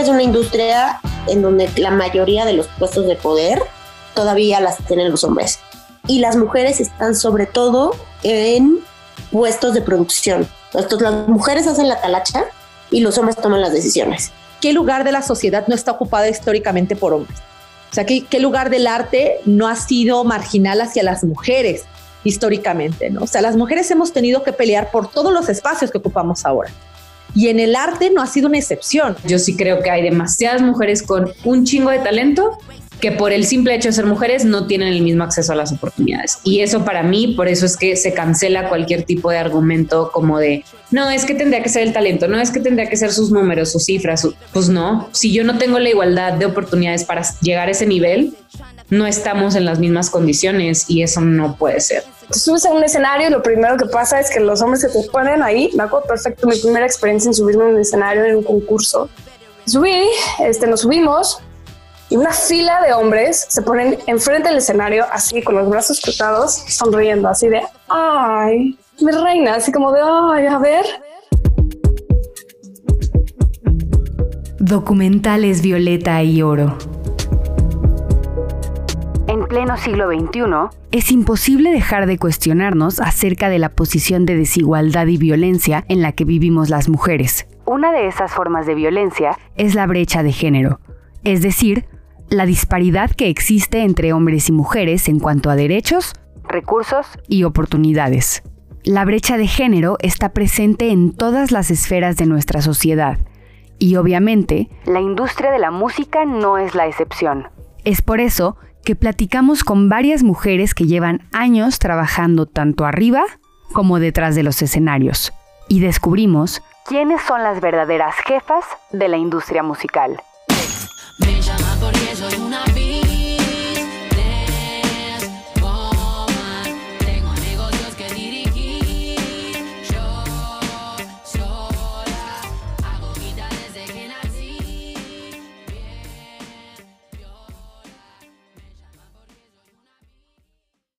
que es una industria en donde la mayoría de los puestos de poder todavía las tienen los hombres. Y las mujeres están sobre todo en puestos de producción. Entonces, las mujeres hacen la talacha y los hombres toman las decisiones. ¿Qué lugar de la sociedad no está ocupada históricamente por hombres? O sea, ¿qué, qué lugar del arte no ha sido marginal hacia las mujeres históricamente? ¿no? O sea, las mujeres hemos tenido que pelear por todos los espacios que ocupamos ahora. Y en el arte no ha sido una excepción. Yo sí creo que hay demasiadas mujeres con un chingo de talento que por el simple hecho de ser mujeres no tienen el mismo acceso a las oportunidades. Y eso para mí, por eso es que se cancela cualquier tipo de argumento como de, no, es que tendría que ser el talento, no es que tendría que ser sus números, sus cifras, pues no, si yo no tengo la igualdad de oportunidades para llegar a ese nivel, no estamos en las mismas condiciones y eso no puede ser. Tú subes a un escenario y lo primero que pasa es que los hombres se te ponen ahí. Me acuerdo perfecto mi primera experiencia en subirme a un escenario en un concurso. Subí, este, nos subimos, y una fila de hombres se ponen enfrente del escenario así con los brazos cruzados, sonriendo así de, ay, mi reina, así como de, ay, a ver. Documentales Violeta y Oro. En pleno siglo XXI, es imposible dejar de cuestionarnos acerca de la posición de desigualdad y violencia en la que vivimos las mujeres. Una de esas formas de violencia es la brecha de género, es decir, la disparidad que existe entre hombres y mujeres en cuanto a derechos, recursos y oportunidades. La brecha de género está presente en todas las esferas de nuestra sociedad y obviamente la industria de la música no es la excepción. Es por eso que platicamos con varias mujeres que llevan años trabajando tanto arriba como detrás de los escenarios y descubrimos quiénes son las verdaderas jefas de la industria musical.